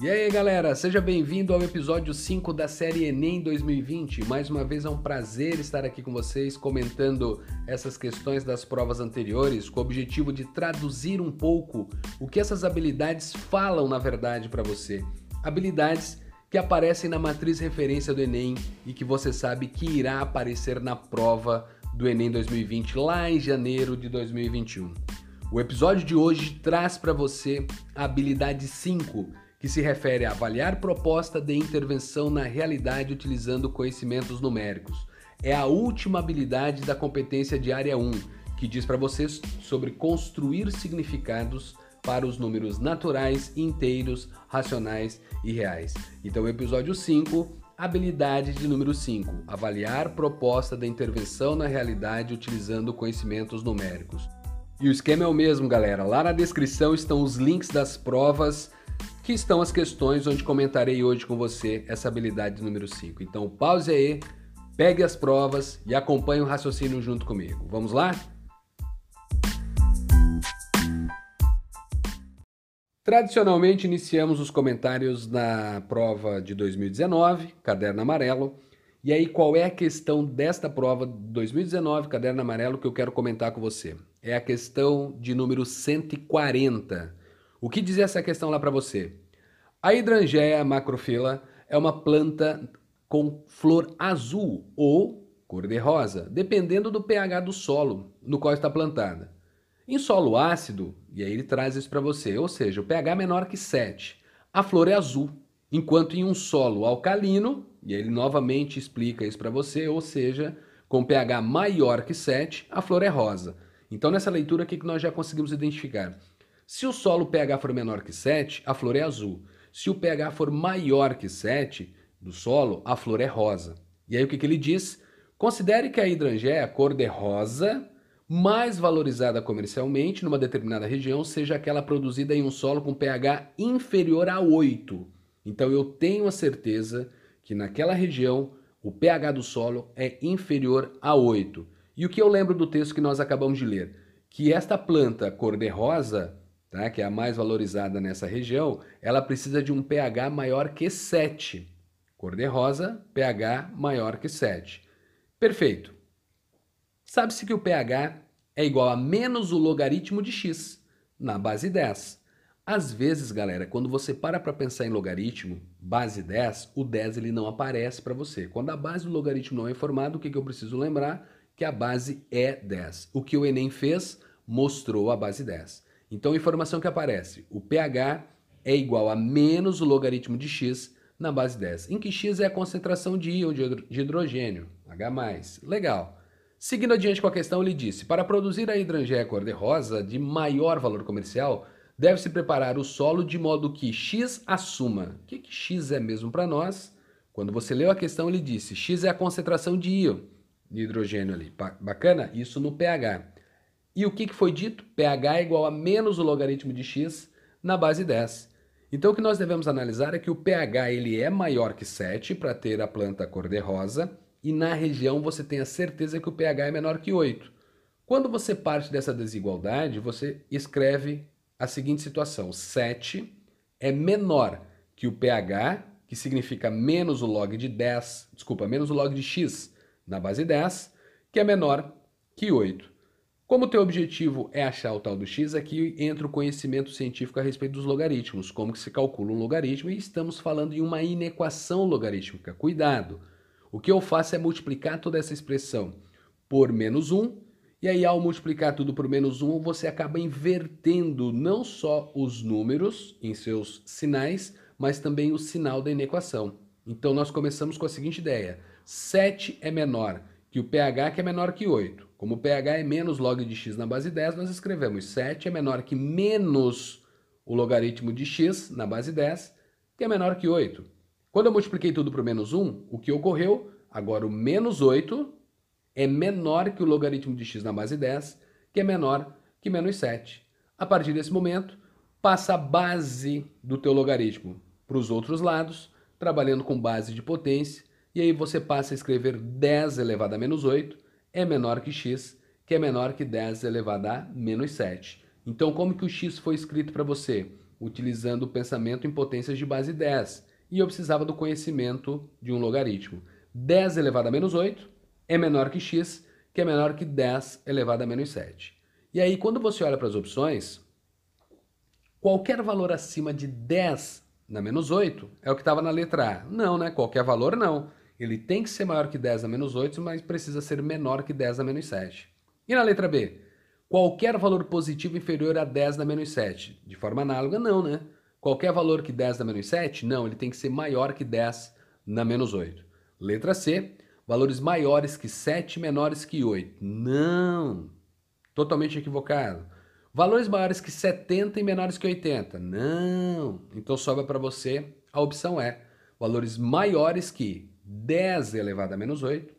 E aí, galera, seja bem-vindo ao episódio 5 da série Enem 2020. Mais uma vez é um prazer estar aqui com vocês comentando essas questões das provas anteriores, com o objetivo de traduzir um pouco o que essas habilidades falam na verdade para você. Habilidades que aparecem na matriz referência do Enem e que você sabe que irá aparecer na prova do Enem 2020 lá em janeiro de 2021. O episódio de hoje traz para você a habilidade 5 que se refere a avaliar proposta de intervenção na realidade utilizando conhecimentos numéricos. É a última habilidade da competência de área 1, que diz para vocês sobre construir significados para os números naturais, inteiros, racionais e reais. Então, episódio 5, habilidade de número 5, avaliar proposta da intervenção na realidade utilizando conhecimentos numéricos. E o esquema é o mesmo, galera. Lá na descrição estão os links das provas que estão as questões onde comentarei hoje com você essa habilidade número 5. Então pause aí, pegue as provas e acompanhe o raciocínio junto comigo. Vamos lá? Tradicionalmente iniciamos os comentários na prova de 2019, caderno amarelo. E aí, qual é a questão desta prova de 2019, caderno amarelo, que eu quero comentar com você? É a questão de número 140. O que dizia essa questão lá para você? A hidrangea macrofila é uma planta com flor azul ou cor-de-rosa, dependendo do pH do solo no qual está plantada. Em solo ácido, e aí ele traz isso para você, ou seja, o pH menor que 7, a flor é azul, enquanto em um solo alcalino, e ele novamente explica isso para você, ou seja, com pH maior que 7, a flor é rosa. Então nessa leitura aqui que nós já conseguimos identificar se o solo pH for menor que 7, a flor é azul. Se o pH for maior que 7 do solo, a flor é rosa. E aí o que, que ele diz? Considere que a hidrangea, a cor de rosa, mais valorizada comercialmente numa determinada região, seja aquela produzida em um solo com pH inferior a 8. Então eu tenho a certeza que naquela região o pH do solo é inferior a 8. E o que eu lembro do texto que nós acabamos de ler? Que esta planta cor-de-rosa tá? que é a mais valorizada nessa região, ela precisa de um pH maior que 7. Cor-de-rosa, pH maior que 7. Perfeito. Sabe-se que o pH é igual a menos o logaritmo de x, na base 10. Às vezes, galera, quando você para para pensar em logaritmo, base 10, o 10 ele não aparece para você. Quando a base do logaritmo não é informada, o que, que eu preciso lembrar? Que a base é 10. O que o Enem fez? Mostrou a base 10. Então, a informação que aparece, o pH é igual a menos o logaritmo de x na base 10, em que x é a concentração de íon de hidrogênio, H+. Legal. Seguindo adiante com a questão, ele disse, para produzir a hidrangea cor-de-rosa de maior valor comercial, deve-se preparar o solo de modo que x assuma. O que, que x é mesmo para nós? Quando você leu a questão, ele disse, x é a concentração de íon de hidrogênio ali. Bacana? Isso no pH. E o que, foi dito? pH é igual a menos o logaritmo de x na base 10. Então o que nós devemos analisar é que o pH ele é maior que 7 para ter a planta cor-de-rosa e na região você tem a certeza que o pH é menor que 8. Quando você parte dessa desigualdade, você escreve a seguinte situação: 7 é menor que o pH, que significa menos o log de 10, desculpa, menos o log de x na base 10, que é menor que 8. Como o teu objetivo é achar o tal do x, aqui entra o conhecimento científico a respeito dos logaritmos, como que se calcula um logaritmo, e estamos falando em uma inequação logarítmica. Cuidado! O que eu faço é multiplicar toda essa expressão por menos 1, e aí ao multiplicar tudo por menos 1, você acaba invertendo não só os números em seus sinais, mas também o sinal da inequação. Então nós começamos com a seguinte ideia, 7 é menor que o pH, que é menor que 8. Como o pH é menos log de x na base 10, nós escrevemos 7 é menor que menos o logaritmo de x na base 10, que é menor que 8. Quando eu multipliquei tudo por menos 1, o que ocorreu? Agora o menos 8 é menor que o logaritmo de x na base 10, que é menor que menos 7. A partir desse momento, passa a base do teu logaritmo para os outros lados, trabalhando com base de potência, e aí você passa a escrever 10 elevado a menos 8, é menor que x, que é menor que 10 elevado a menos 7. Então, como que o x foi escrito para você? utilizando o pensamento em potências de base 10. E eu precisava do conhecimento de um logaritmo. 10 elevado a menos 8 é menor que x, que é menor que 10 elevado a menos 7. E aí, quando você olha para as opções, qualquer valor acima de 10 na menos 8 é o que estava na letra A. Não, né? Qualquer valor não. Ele tem que ser maior que 10 na menos 8, mas precisa ser menor que 10 na menos 7. E na letra B? Qualquer valor positivo inferior a 10 na menos 7. De forma análoga, não, né? Qualquer valor que 10 na menos 7? Não, ele tem que ser maior que 10 na menos 8. Letra C, valores maiores que 7 menores que 8. Não! Totalmente equivocado. Valores maiores que 70 e menores que 80. Não! Então sobra para você a opção E. Valores maiores que 10 elevado a menos 8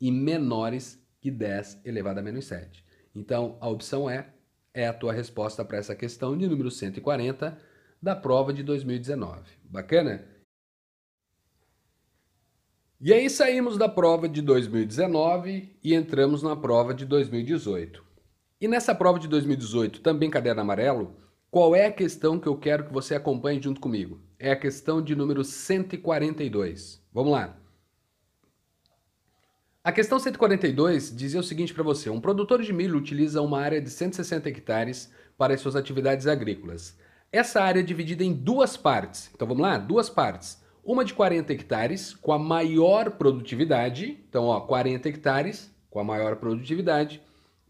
e menores que 10 elevado a menos 7. Então, a opção E é a tua resposta para essa questão de número 140 da prova de 2019. Bacana? E aí saímos da prova de 2019 e entramos na prova de 2018. E nessa prova de 2018, também caderno amarelo, qual é a questão que eu quero que você acompanhe junto comigo? É a questão de número 142. Vamos lá. A questão 142 dizia o seguinte para você: um produtor de milho utiliza uma área de 160 hectares para as suas atividades agrícolas. Essa área é dividida em duas partes. Então vamos lá? Duas partes. Uma de 40 hectares com a maior produtividade, então ó, 40 hectares com a maior produtividade,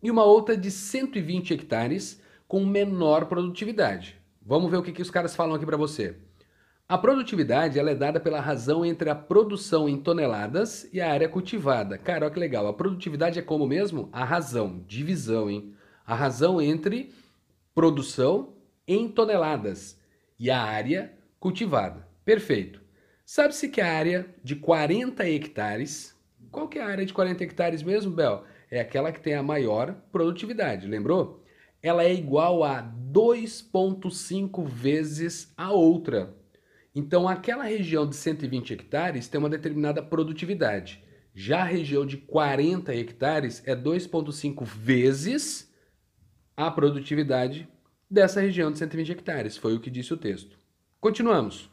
e uma outra de 120 hectares com menor produtividade. Vamos ver o que, que os caras falam aqui para você. A produtividade ela é dada pela razão entre a produção em toneladas e a área cultivada. Cara, olha que legal. A produtividade é como mesmo? A razão, divisão, hein? A razão entre produção em toneladas e a área cultivada. Perfeito. Sabe-se que a área de 40 hectares, qual que é a área de 40 hectares mesmo, Bel? É aquela que tem a maior produtividade, lembrou? Ela é igual a 2,5 vezes a outra. Então, aquela região de 120 hectares tem uma determinada produtividade. Já a região de 40 hectares é 2,5 vezes a produtividade dessa região de 120 hectares. Foi o que disse o texto. Continuamos.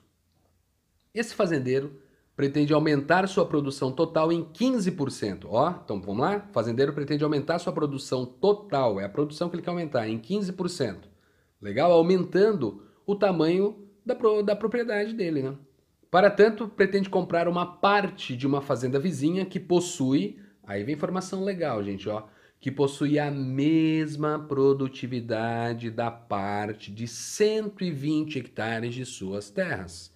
Esse fazendeiro pretende aumentar sua produção total em 15%. Ó, então vamos lá? O fazendeiro pretende aumentar sua produção total, é a produção que ele quer aumentar, em 15%. Legal? Aumentando o tamanho da, da propriedade dele, né? Para tanto, pretende comprar uma parte de uma fazenda vizinha que possui, aí vem informação legal, gente, ó, que possui a mesma produtividade da parte de 120 hectares de suas terras.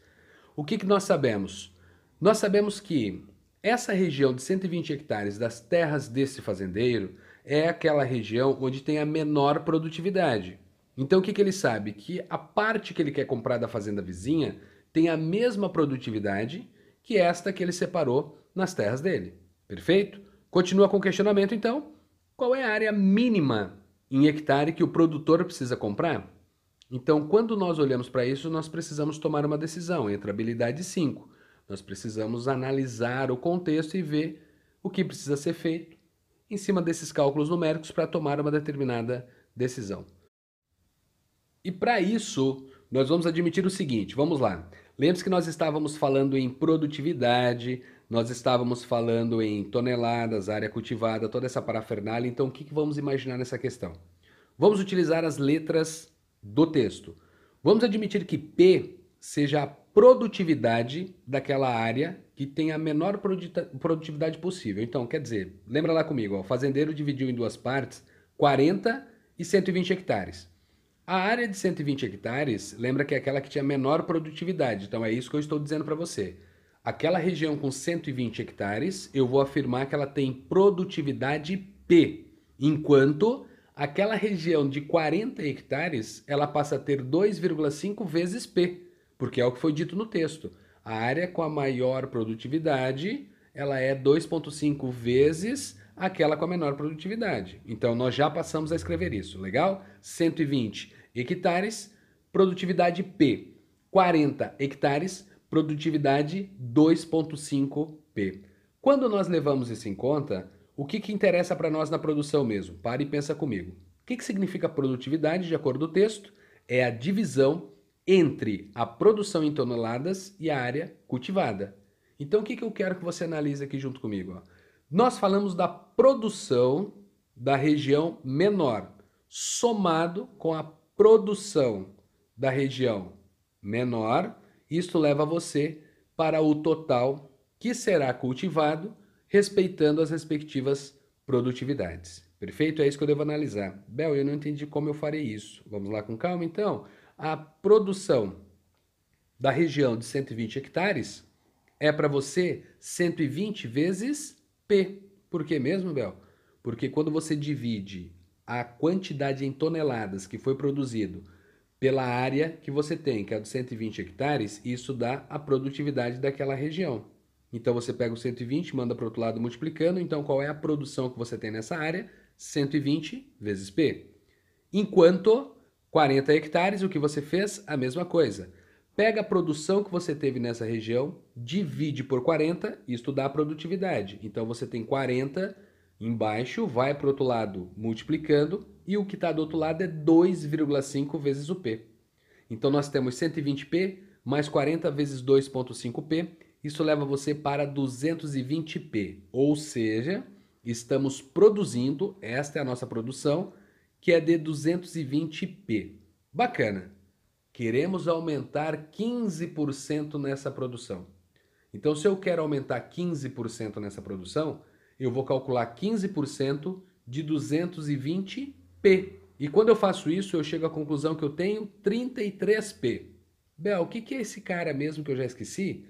O que, que nós sabemos? Nós sabemos que essa região de 120 hectares das terras desse fazendeiro é aquela região onde tem a menor produtividade. Então o que, que ele sabe? Que a parte que ele quer comprar da fazenda vizinha tem a mesma produtividade que esta que ele separou nas terras dele. Perfeito? Continua com o questionamento então. Qual é a área mínima em hectare que o produtor precisa comprar? Então, quando nós olhamos para isso, nós precisamos tomar uma decisão entre habilidade 5. Nós precisamos analisar o contexto e ver o que precisa ser feito em cima desses cálculos numéricos para tomar uma determinada decisão. E para isso, nós vamos admitir o seguinte, vamos lá. Lembre-se que nós estávamos falando em produtividade, nós estávamos falando em toneladas, área cultivada, toda essa parafernália. Então, o que, que vamos imaginar nessa questão? Vamos utilizar as letras do texto. Vamos admitir que P seja a produtividade daquela área que tem a menor produtividade possível. Então, quer dizer, lembra lá comigo, ó, o fazendeiro dividiu em duas partes 40 e 120 hectares. A área de 120 hectares, lembra que é aquela que tinha menor produtividade, então é isso que eu estou dizendo para você. Aquela região com 120 hectares, eu vou afirmar que ela tem produtividade P, enquanto aquela região de 40 hectares, ela passa a ter 2,5 vezes P, porque é o que foi dito no texto. A área com a maior produtividade, ela é 2,5 vezes aquela com a menor produtividade. Então, nós já passamos a escrever isso, legal? 120 hectares, produtividade P. 40 hectares, produtividade 2,5 P. Quando nós levamos isso em conta, o que, que interessa para nós na produção mesmo? Pare e pensa comigo. O que, que significa produtividade, de acordo com o texto? É a divisão entre a produção em toneladas e a área cultivada. Então, o que, que eu quero que você analise aqui junto comigo? Ó? Nós falamos da produção da região menor, somado com a produção da região menor, isto leva você para o total que será cultivado, respeitando as respectivas produtividades. Perfeito? É isso que eu devo analisar. Bel, eu não entendi como eu farei isso. Vamos lá com calma, então. A produção da região de 120 hectares é para você 120 vezes P. Por que mesmo, Bel? Porque quando você divide a quantidade em toneladas que foi produzido pela área que você tem, que é de 120 hectares, isso dá a produtividade daquela região. Então você pega o 120, manda para o outro lado multiplicando, então qual é a produção que você tem nessa área? 120 vezes P. Enquanto 40 hectares, o que você fez? A mesma coisa. Pega a produção que você teve nessa região, divide por 40, isto dá a produtividade. Então você tem 40 embaixo, vai para o outro lado multiplicando, e o que está do outro lado é 2,5 vezes o P. Então nós temos 120P mais 40 vezes 2,5P, isso leva você para 220P, ou seja, estamos produzindo, esta é a nossa produção, que é de 220P. Bacana! Queremos aumentar 15% nessa produção. Então, se eu quero aumentar 15% nessa produção, eu vou calcular 15% de 220p. E quando eu faço isso, eu chego à conclusão que eu tenho 33p. Bel, o que é esse cara mesmo que eu já esqueci?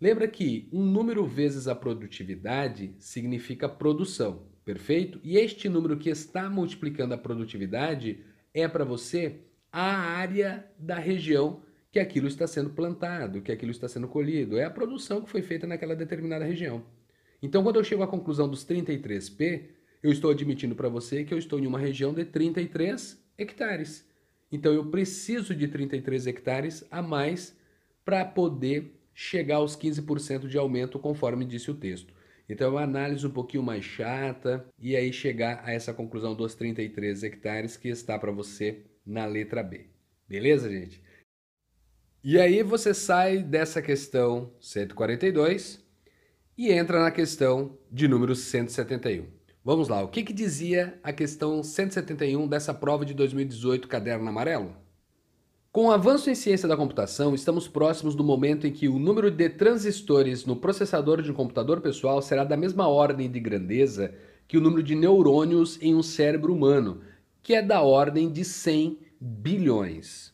Lembra que um número vezes a produtividade significa produção, perfeito? E este número que está multiplicando a produtividade é para você a área da região que aquilo está sendo plantado, que aquilo está sendo colhido. É a produção que foi feita naquela determinada região. Então, quando eu chego à conclusão dos 33P, eu estou admitindo para você que eu estou em uma região de 33 hectares. Então, eu preciso de 33 hectares a mais para poder chegar aos 15% de aumento, conforme disse o texto. Então, é uma análise um pouquinho mais chata e aí chegar a essa conclusão dos 33 hectares que está para você na letra B. Beleza, gente? E aí você sai dessa questão 142 e entra na questão de número 171. Vamos lá, o que, que dizia a questão 171 dessa prova de 2018 Caderno Amarelo? Com o avanço em ciência da computação, estamos próximos do momento em que o número de transistores no processador de um computador pessoal será da mesma ordem de grandeza que o número de neurônios em um cérebro humano, que é da ordem de 100 bilhões.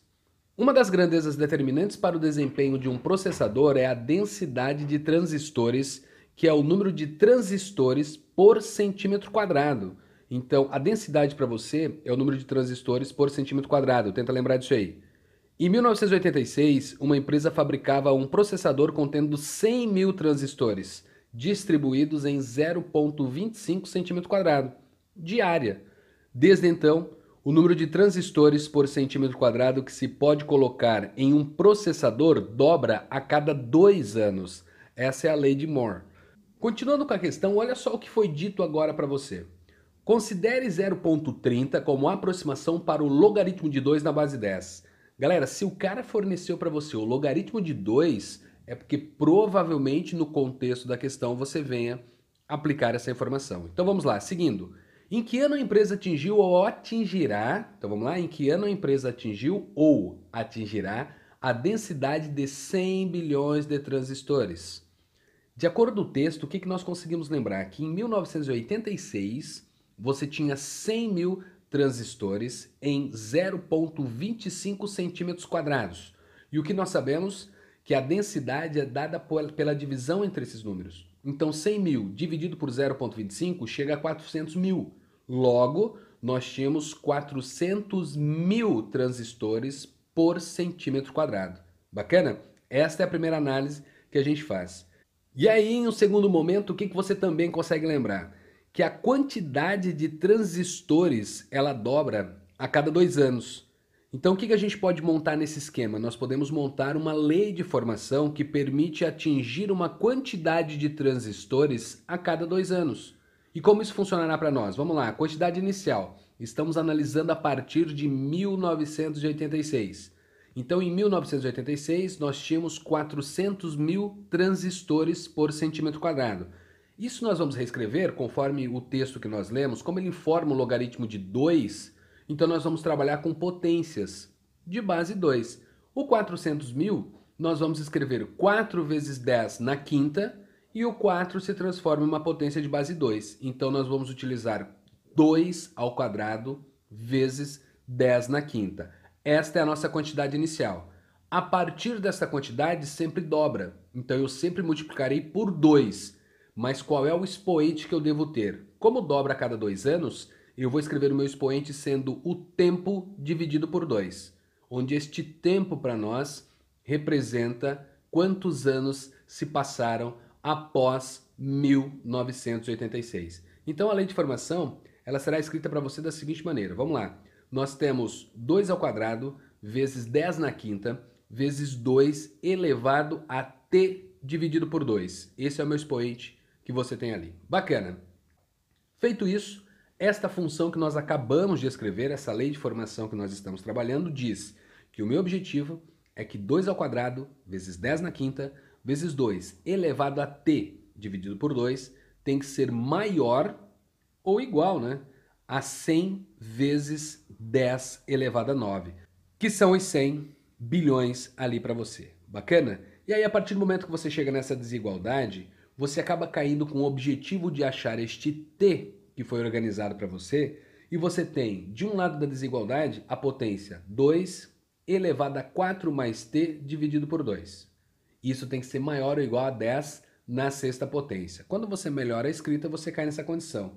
Uma das grandezas determinantes para o desempenho de um processador é a densidade de transistores, que é o número de transistores por centímetro quadrado. Então, a densidade para você é o número de transistores por centímetro quadrado. Tenta lembrar disso aí. Em 1986, uma empresa fabricava um processador contendo 100 mil transistores, distribuídos em 0,25 centímetro quadrado, de área. Desde então, o número de transistores por centímetro quadrado que se pode colocar em um processador dobra a cada dois anos. Essa é a lei de Moore. Continuando com a questão, olha só o que foi dito agora para você. Considere 0.30 como aproximação para o logaritmo de 2 na base 10. Galera, se o cara forneceu para você o logaritmo de 2, é porque provavelmente no contexto da questão você venha aplicar essa informação. Então vamos lá, seguindo. Em que ano a empresa atingiu ou atingirá, então vamos lá, em que ano a empresa atingiu ou atingirá a densidade de 100 bilhões de transistores? De acordo com o texto, o que, que nós conseguimos lembrar? Que em 1986 você tinha 100 mil transistores em 0,25 centímetros quadrados. E o que nós sabemos? Que a densidade é dada pela divisão entre esses números. Então 100 mil dividido por 0,25 chega a 400 mil. Logo, nós tínhamos 400 mil transistores por centímetro quadrado. Bacana? Esta é a primeira análise que a gente faz. E aí, em um segundo momento, o que, que você também consegue lembrar? Que a quantidade de transistores ela dobra a cada dois anos. Então, o que, que a gente pode montar nesse esquema? Nós podemos montar uma lei de formação que permite atingir uma quantidade de transistores a cada dois anos. E como isso funcionará para nós? Vamos lá, quantidade inicial. Estamos analisando a partir de 1986. Então, em 1986, nós tínhamos 400 mil transistores por centímetro quadrado. Isso nós vamos reescrever conforme o texto que nós lemos, como ele informa o logaritmo de 2, então nós vamos trabalhar com potências de base 2. O 400 mil, nós vamos escrever 4 vezes 10 na quinta, e o 4 se transforma em uma potência de base 2. Então nós vamos utilizar 2 ao quadrado vezes 10 na quinta. Esta é a nossa quantidade inicial. A partir dessa quantidade sempre dobra. Então eu sempre multiplicarei por 2. Mas qual é o expoente que eu devo ter? Como dobra a cada dois anos, eu vou escrever o meu expoente sendo o tempo dividido por 2, onde este tempo para nós representa quantos anos se passaram após 1986. Então a lei de formação ela será escrita para você da seguinte maneira. Vamos lá. Nós temos 2 ao quadrado vezes 10 na quinta vezes 2 elevado a t dividido por 2. Esse é o meu expoente que você tem ali. Bacana. Feito isso, esta função que nós acabamos de escrever, essa lei de formação que nós estamos trabalhando, diz que o meu objetivo é que 2 ao quadrado vezes 10 na quinta vezes 2 elevado a t dividido por 2 tem que ser maior ou igual né, a 100 vezes 10 elevado a 9, que são os 100 bilhões ali para você. Bacana? E aí, a partir do momento que você chega nessa desigualdade, você acaba caindo com o objetivo de achar este t que foi organizado para você, e você tem, de um lado da desigualdade, a potência 2 elevado a 4 mais t dividido por 2. Isso tem que ser maior ou igual a 10 na sexta potência. Quando você melhora a escrita, você cai nessa condição.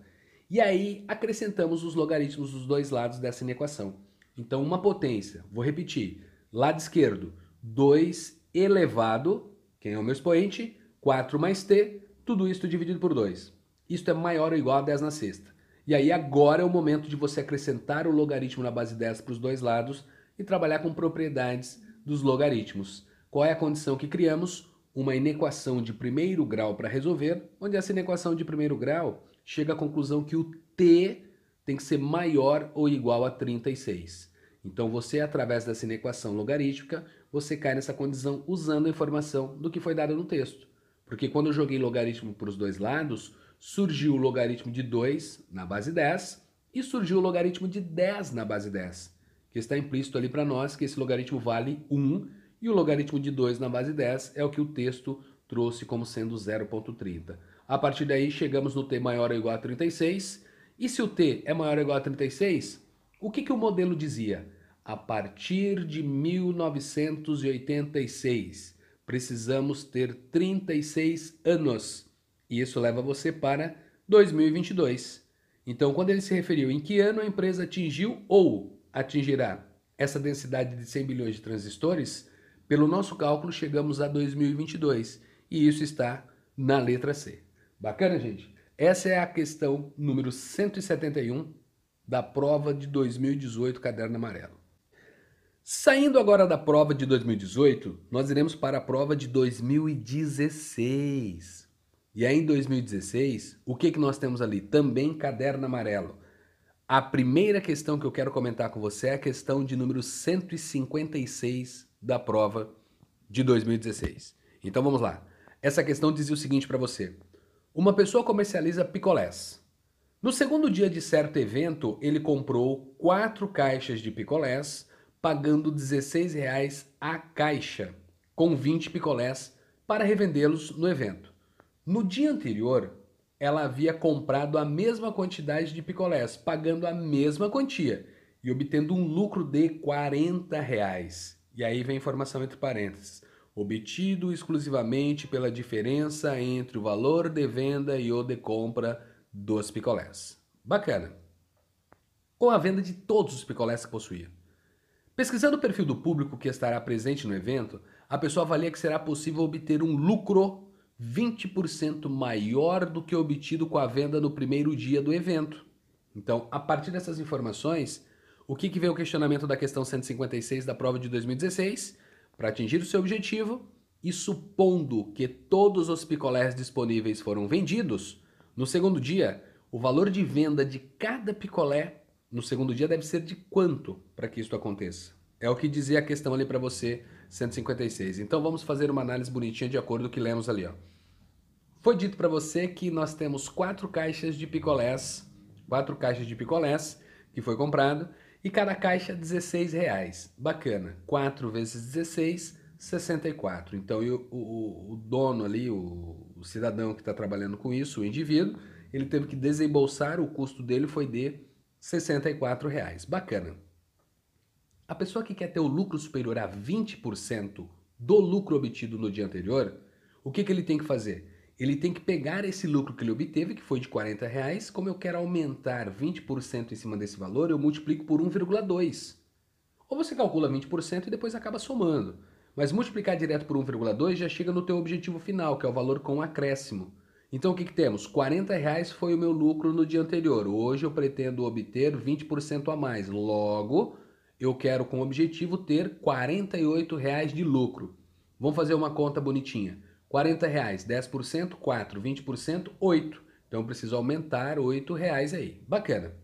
E aí acrescentamos os logaritmos dos dois lados dessa equação. Então, uma potência, vou repetir, lado esquerdo, 2 elevado, quem é o meu expoente? 4 mais t, tudo isso dividido por 2. Isto é maior ou igual a 10 na sexta. E aí agora é o momento de você acrescentar o logaritmo na base 10 para os dois lados e trabalhar com propriedades dos logaritmos. Qual é a condição que criamos? Uma inequação de primeiro grau para resolver, onde essa inequação de primeiro grau chega à conclusão que o t tem que ser maior ou igual a 36. Então você, através dessa inequação logarítmica, você cai nessa condição usando a informação do que foi dado no texto. Porque quando eu joguei logaritmo para os dois lados, surgiu o logaritmo de 2 na base 10 e surgiu o logaritmo de 10 na base 10, que está implícito ali para nós que esse logaritmo vale 1 e o logaritmo de 2 na base 10 é o que o texto trouxe como sendo 0.30. A partir daí, chegamos no t maior ou igual a 36. E se o t é maior ou igual a 36, o que, que o modelo dizia? A partir de 1986, precisamos ter 36 anos. E isso leva você para 2022. Então, quando ele se referiu em que ano a empresa atingiu ou atingirá essa densidade de 100 bilhões de transistores, pelo nosso cálculo, chegamos a 2022 e isso está na letra C. Bacana, gente? Essa é a questão número 171 da prova de 2018 Caderno Amarelo. Saindo agora da prova de 2018, nós iremos para a prova de 2016. E aí em 2016, o que, que nós temos ali? Também Caderno Amarelo. A primeira questão que eu quero comentar com você é a questão de número 156 da prova de 2016. Então vamos lá. Essa questão dizia o seguinte para você: Uma pessoa comercializa picolés. No segundo dia de certo evento, ele comprou quatro caixas de picolés, pagando R$ 16,00 a caixa, com 20 picolés, para revendê-los no evento. No dia anterior, ela havia comprado a mesma quantidade de picolés, pagando a mesma quantia e obtendo um lucro de 40 reais. E aí vem informação entre parênteses. Obtido exclusivamente pela diferença entre o valor de venda e o de compra dos picolés. Bacana. Com a venda de todos os picolés que possuía. Pesquisando o perfil do público que estará presente no evento, a pessoa avalia que será possível obter um lucro 20% maior do que obtido com a venda no primeiro dia do evento. Então, a partir dessas informações, o que, que vem o questionamento da questão 156 da prova de 2016? Para atingir o seu objetivo e supondo que todos os picolés disponíveis foram vendidos, no segundo dia, o valor de venda de cada picolé no segundo dia deve ser de quanto para que isso aconteça? É o que dizia a questão ali para você, 156. Então vamos fazer uma análise bonitinha de acordo com o que lemos ali, ó. Foi dito para você que nós temos quatro caixas de picolés, quatro caixas de picolés que foi comprado e cada caixa 16 reais. Bacana. 4 vezes 16, 64. Então o, o, o dono ali, o, o cidadão que está trabalhando com isso, o indivíduo, ele teve que desembolsar, o custo dele foi de 64 reais. Bacana. A pessoa que quer ter o lucro superior a 20% do lucro obtido no dia anterior, o que, que ele tem que fazer? Ele tem que pegar esse lucro que ele obteve, que foi de 40 reais, como eu quero aumentar 20% em cima desse valor, eu multiplico por 1,2. Ou você calcula 20% e depois acaba somando. Mas multiplicar direto por 1,2 já chega no teu objetivo final, que é o valor com acréscimo. Então o que, que temos? 40 reais foi o meu lucro no dia anterior. Hoje eu pretendo obter 20% a mais. Logo, eu quero com objetivo ter 48 reais de lucro. Vamos fazer uma conta bonitinha. 40 reais, 10%, 4, 20%, 8. Então eu preciso aumentar 8 reais aí. Bacana.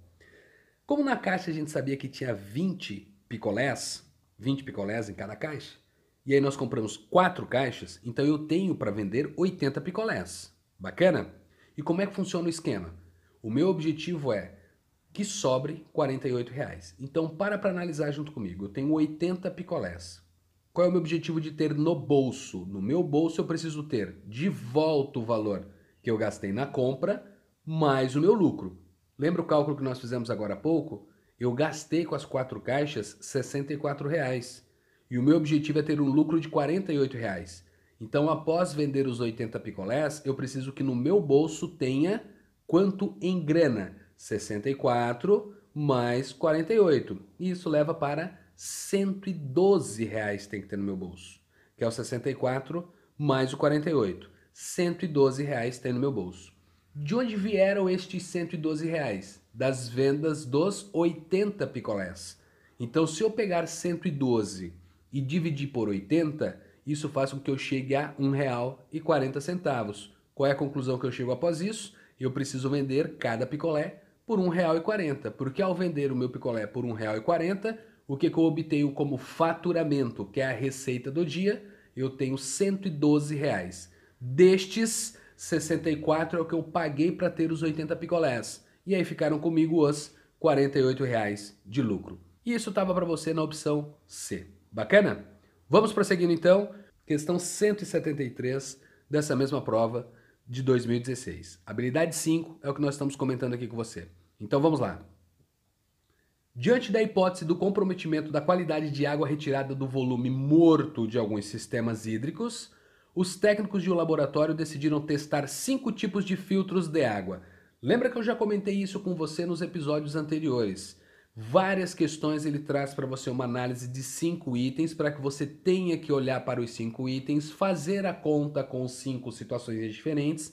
Como na caixa a gente sabia que tinha 20 picolés, 20 picolés em cada caixa, e aí nós compramos 4 caixas, então eu tenho para vender 80 picolés. Bacana? E como é que funciona o esquema? O meu objetivo é que sobre 48 reais. Então para para analisar junto comigo. Eu tenho 80 picolés. Qual é o meu objetivo de ter no bolso? No meu bolso eu preciso ter de volta o valor que eu gastei na compra mais o meu lucro. Lembra o cálculo que nós fizemos agora há pouco? Eu gastei com as quatro caixas 64 reais, e o meu objetivo é ter um lucro de 48 reais. Então, após vender os 80 picolés, eu preciso que no meu bolso tenha quanto em grana? 64 mais 48. E isso leva para 112 reais tem que ter no meu bolso, que é o 64 mais o 48. 112 reais tem no meu bolso. De onde vieram estes 112 reais? Das vendas dos 80 picolés. Então, se eu pegar 112 e dividir por 80, isso faz com que eu chegue a R$ 1,40. Qual é a conclusão que eu chego após isso? Eu preciso vender cada picolé por R$ 1,40, porque ao vender o meu picolé por R$ 1,40, o que, que eu obtenho como faturamento, que é a receita do dia, eu tenho 112 reais. Destes, 64 é o que eu paguei para ter os 80 picolés. E aí ficaram comigo os 48 reais de lucro. E isso estava para você na opção C. Bacana? Vamos prosseguindo então. Questão 173 dessa mesma prova de 2016. Habilidade 5 é o que nós estamos comentando aqui com você. Então vamos lá. Diante da hipótese do comprometimento da qualidade de água retirada do volume morto de alguns sistemas hídricos, os técnicos de um laboratório decidiram testar cinco tipos de filtros de água. Lembra que eu já comentei isso com você nos episódios anteriores? Várias questões ele traz para você uma análise de cinco itens para que você tenha que olhar para os cinco itens, fazer a conta com cinco situações diferentes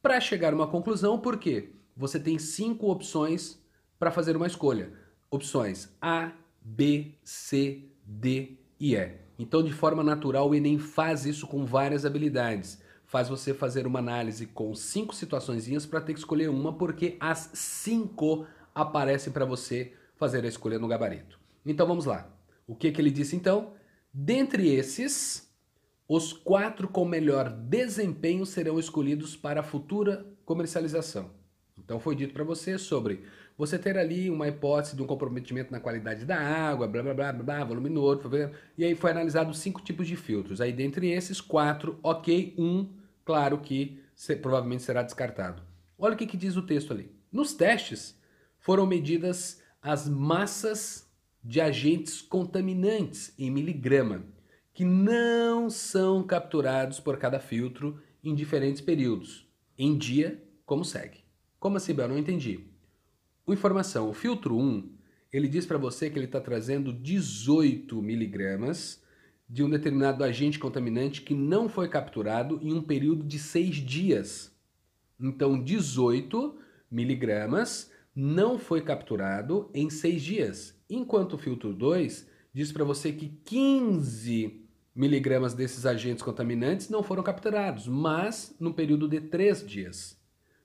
para chegar a uma conclusão, porque você tem cinco opções para fazer uma escolha opções A, B, C, D e E. Então, de forma natural, o Enem faz isso com várias habilidades. Faz você fazer uma análise com cinco situações para ter que escolher uma, porque as cinco aparecem para você fazer a escolha no gabarito. Então vamos lá. O que, que ele disse então? Dentre esses, os quatro com melhor desempenho serão escolhidos para a futura comercialização. Então foi dito para você sobre você ter ali uma hipótese de um comprometimento na qualidade da água, blá blá blá, blá volume novo, e aí foi analisado cinco tipos de filtros. Aí dentre esses, quatro, ok, um, claro que se, provavelmente será descartado. Olha o que, que diz o texto ali. Nos testes foram medidas as massas de agentes contaminantes em miligrama, que não são capturados por cada filtro em diferentes períodos, em dia, como segue. Como assim, Bel? Não entendi. Informação, o filtro 1, ele diz para você que ele está trazendo 18 miligramas de um determinado agente contaminante que não foi capturado em um período de seis dias. Então, 18 miligramas não foi capturado em seis dias, enquanto o filtro 2 diz para você que 15 miligramas desses agentes contaminantes não foram capturados, mas no período de três dias.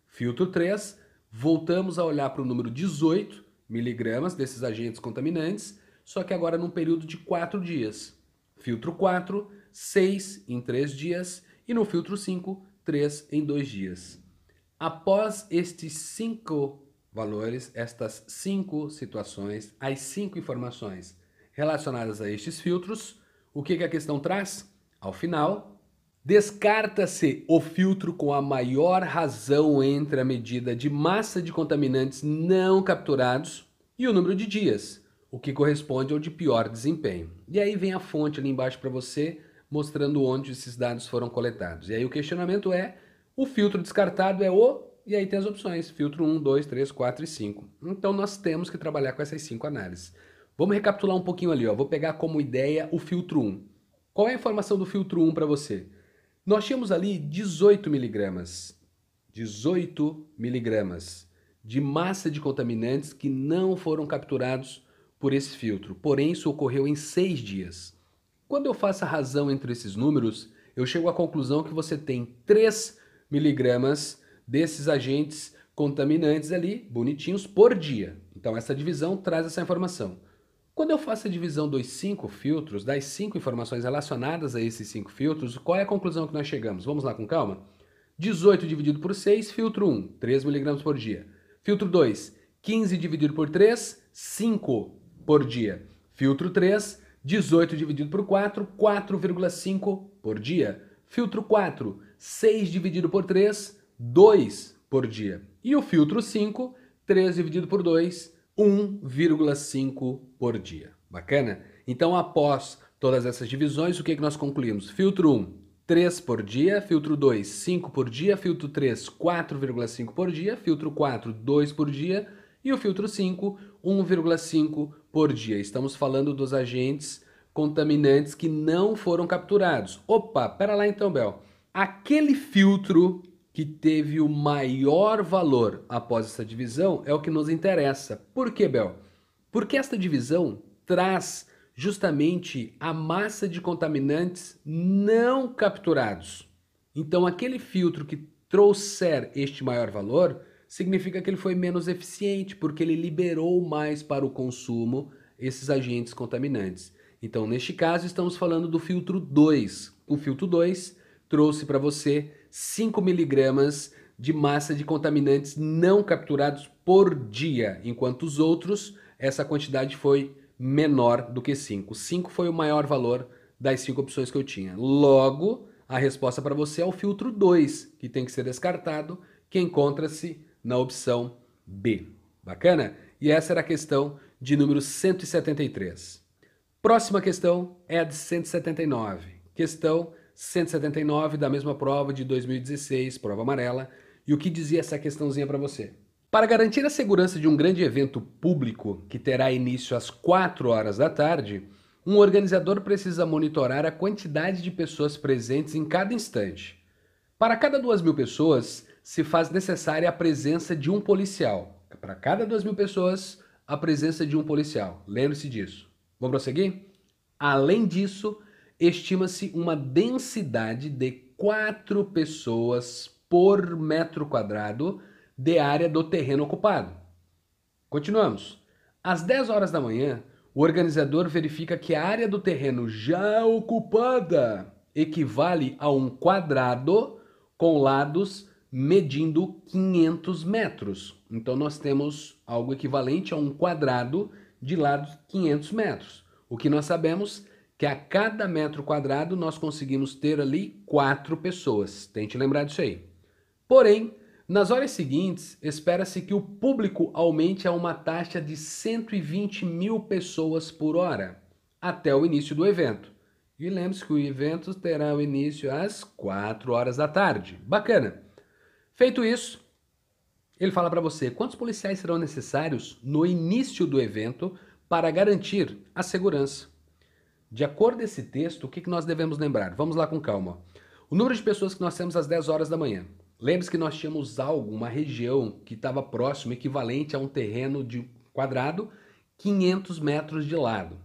Filtro 3 voltamos a olhar para o número 18 miligramas desses agentes contaminantes, só que agora num período de 4 dias. Filtro 4, 6 em 3 dias e no filtro 5, 3 em 2 dias. Após estes 5 valores, estas 5 situações, as 5 informações relacionadas a estes filtros, o que, que a questão traz? Ao final, descarta-se o filtro com a maior razão entre a medida de massa de contaminantes não capturados e o número de dias, o que corresponde ao de pior desempenho. E aí vem a fonte ali embaixo para você, mostrando onde esses dados foram coletados. E aí o questionamento é, o filtro descartado é o... E aí tem as opções, filtro 1, 2, 3, 4 e 5. Então nós temos que trabalhar com essas cinco análises. Vamos recapitular um pouquinho ali, ó. vou pegar como ideia o filtro 1. Qual é a informação do filtro 1 para você? Nós tínhamos ali 18 miligramas, 18 miligramas de massa de contaminantes que não foram capturados por esse filtro, porém isso ocorreu em seis dias. Quando eu faço a razão entre esses números, eu chego à conclusão que você tem 3 miligramas desses agentes contaminantes ali, bonitinhos, por dia. Então essa divisão traz essa informação. Quando eu faço a divisão dos cinco filtros, das cinco informações relacionadas a esses cinco filtros, qual é a conclusão que nós chegamos? Vamos lá com calma? 18 dividido por 6, filtro 1, 3 miligramas por dia. Filtro 2, 15 dividido por 3, 5 por dia. Filtro 3, 18 dividido por 4, 4,5 por dia. Filtro 4, 6 dividido por 3, 2 por dia. E o filtro 5, 3 dividido por 2, 1,5 por dia. Bacana? Então, após todas essas divisões, o que, que nós concluímos? Filtro 1, 3 por dia, filtro 2, 5 por dia, filtro 3, 4,5 por dia, filtro 4, 2 por dia e o filtro 5, 1,5 por dia. Estamos falando dos agentes contaminantes que não foram capturados. Opa, pera lá então, Bel. Aquele filtro que teve o maior valor após essa divisão é o que nos interessa. Por que, Bel? Porque esta divisão traz justamente a massa de contaminantes não capturados. Então, aquele filtro que trouxer este maior valor significa que ele foi menos eficiente, porque ele liberou mais para o consumo esses agentes contaminantes. Então, neste caso, estamos falando do filtro 2. O filtro 2 trouxe para você 5 miligramas de massa de contaminantes não capturados por dia, enquanto os outros, essa quantidade foi menor do que 5. 5 foi o maior valor das cinco opções que eu tinha. Logo, a resposta para você é o filtro 2, que tem que ser descartado, que encontra-se na opção B. Bacana? E essa era a questão de número 173. Próxima questão é a de 179. Questão 179 da mesma prova de 2016, prova amarela. E o que dizia essa questãozinha para você? Para garantir a segurança de um grande evento público que terá início às 4 horas da tarde, um organizador precisa monitorar a quantidade de pessoas presentes em cada instante. Para cada 2 mil pessoas, se faz necessária a presença de um policial. Para cada 2 mil pessoas, a presença de um policial. Lembre-se disso. Vamos prosseguir? Além disso, estima-se uma densidade de 4 pessoas por metro quadrado de área do terreno ocupado. Continuamos. Às 10 horas da manhã, o organizador verifica que a área do terreno já ocupada equivale a um quadrado com lados medindo 500 metros. Então nós temos algo equivalente a um quadrado de lado 500 metros. O que nós sabemos que a cada metro quadrado nós conseguimos ter ali quatro pessoas. Tente lembrar disso aí. Porém, nas horas seguintes, espera-se que o público aumente a uma taxa de 120 mil pessoas por hora até o início do evento. E lembre-se que o evento terá o início às 4 horas da tarde. Bacana! Feito isso, ele fala para você quantos policiais serão necessários no início do evento para garantir a segurança. De acordo com esse texto, o que nós devemos lembrar? Vamos lá com calma. O número de pessoas que nós temos às 10 horas da manhã. Lembre-se que nós tínhamos algo, uma região que estava próximo, equivalente a um terreno de quadrado, 500 metros de lado.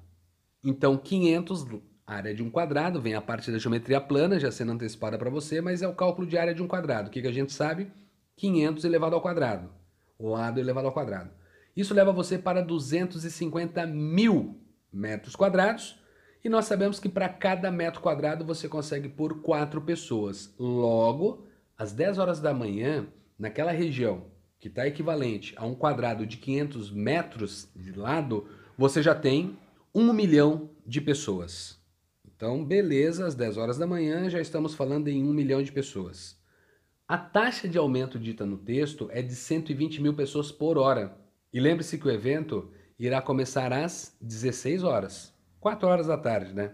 Então, 500, área de um quadrado, vem a parte da geometria plana, já sendo antecipada para você, mas é o cálculo de área de um quadrado. O que, que a gente sabe? 500 elevado ao quadrado, lado elevado ao quadrado. Isso leva você para 250 mil metros quadrados. E nós sabemos que para cada metro quadrado você consegue por quatro pessoas. Logo, às 10 horas da manhã, naquela região que está equivalente a um quadrado de 500 metros de lado, você já tem um milhão de pessoas. Então, beleza, às 10 horas da manhã já estamos falando em um milhão de pessoas. A taxa de aumento dita no texto é de 120 mil pessoas por hora. E lembre-se que o evento irá começar às 16 horas, 4 horas da tarde, né?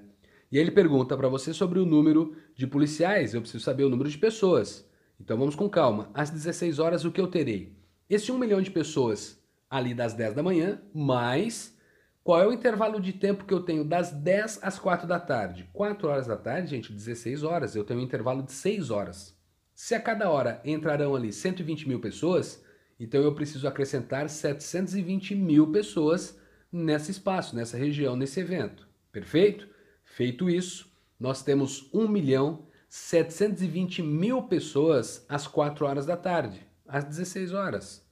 E aí ele pergunta para você sobre o número de policiais, eu preciso saber o número de pessoas. Então vamos com calma. Às 16 horas, o que eu terei? Esse 1 milhão de pessoas ali das 10 da manhã, mais qual é o intervalo de tempo que eu tenho das 10 às 4 da tarde? 4 horas da tarde, gente, 16 horas. Eu tenho um intervalo de 6 horas. Se a cada hora entrarão ali 120 mil pessoas, então eu preciso acrescentar 720 mil pessoas nesse espaço, nessa região, nesse evento. Perfeito? Feito isso, nós temos 1 milhão 720 mil pessoas às 4 horas da tarde, às 16 horas.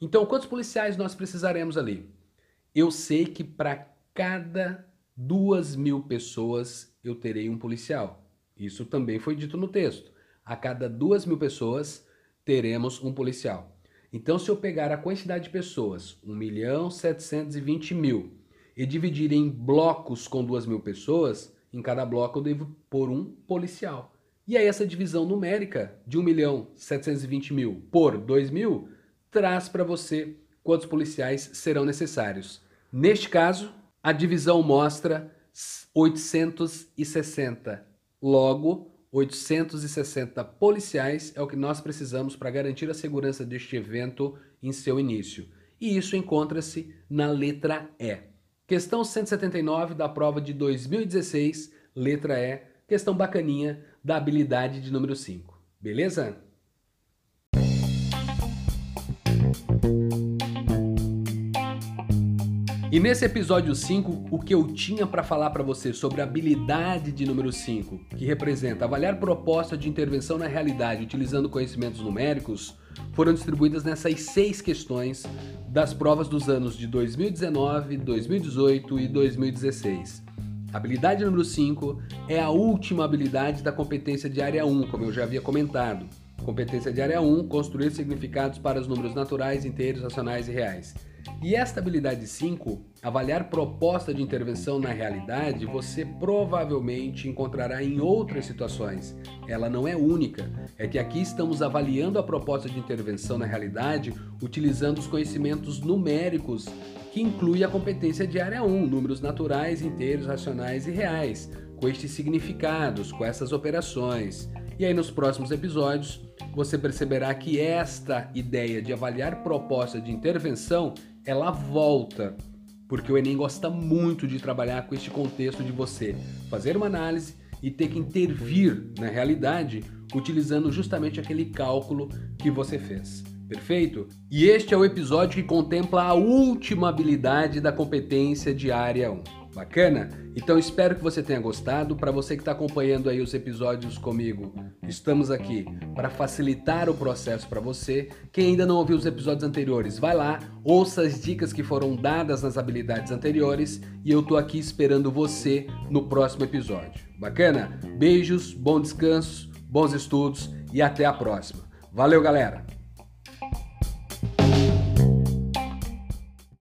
Então, quantos policiais nós precisaremos ali? Eu sei que para cada 2 mil pessoas eu terei um policial. Isso também foi dito no texto. A cada 2 mil pessoas teremos um policial. Então, se eu pegar a quantidade de pessoas, 1 milhão 720 mil, e dividir em blocos com 2 mil pessoas, em cada bloco eu devo pôr um policial. E aí essa divisão numérica de 1 milhão 720 mil por 2 mil traz para você quantos policiais serão necessários. Neste caso, a divisão mostra 860. Logo, 860 policiais é o que nós precisamos para garantir a segurança deste evento em seu início. E isso encontra-se na letra E. Questão 179 da prova de 2016, letra E, questão bacaninha da habilidade de número 5. Beleza? E nesse episódio 5, o que eu tinha para falar para você sobre a habilidade de número 5, que representa avaliar proposta de intervenção na realidade utilizando conhecimentos numéricos, foram distribuídas nessas seis questões das provas dos anos de 2019, 2018 e 2016. A habilidade número 5 é a última habilidade da competência de área 1, como eu já havia comentado. Competência de área 1, construir significados para os números naturais, inteiros, racionais e reais. E esta habilidade 5, avaliar proposta de intervenção na realidade, você provavelmente encontrará em outras situações. Ela não é única. É que aqui estamos avaliando a proposta de intervenção na realidade utilizando os conhecimentos numéricos, que inclui a competência de área 1, números naturais, inteiros, racionais e reais, com estes significados, com essas operações. E aí nos próximos episódios você perceberá que esta ideia de avaliar proposta de intervenção ela volta, porque o Enem gosta muito de trabalhar com este contexto de você fazer uma análise e ter que intervir na realidade utilizando justamente aquele cálculo que você fez. Perfeito? E este é o episódio que contempla a última habilidade da competência de área 1. Bacana? Então espero que você tenha gostado. Para você que está acompanhando aí os episódios comigo, estamos aqui para facilitar o processo para você. Quem ainda não ouviu os episódios anteriores, vai lá, ouça as dicas que foram dadas nas habilidades anteriores e eu tô aqui esperando você no próximo episódio. Bacana? Beijos, bom descanso, bons estudos e até a próxima. Valeu, galera!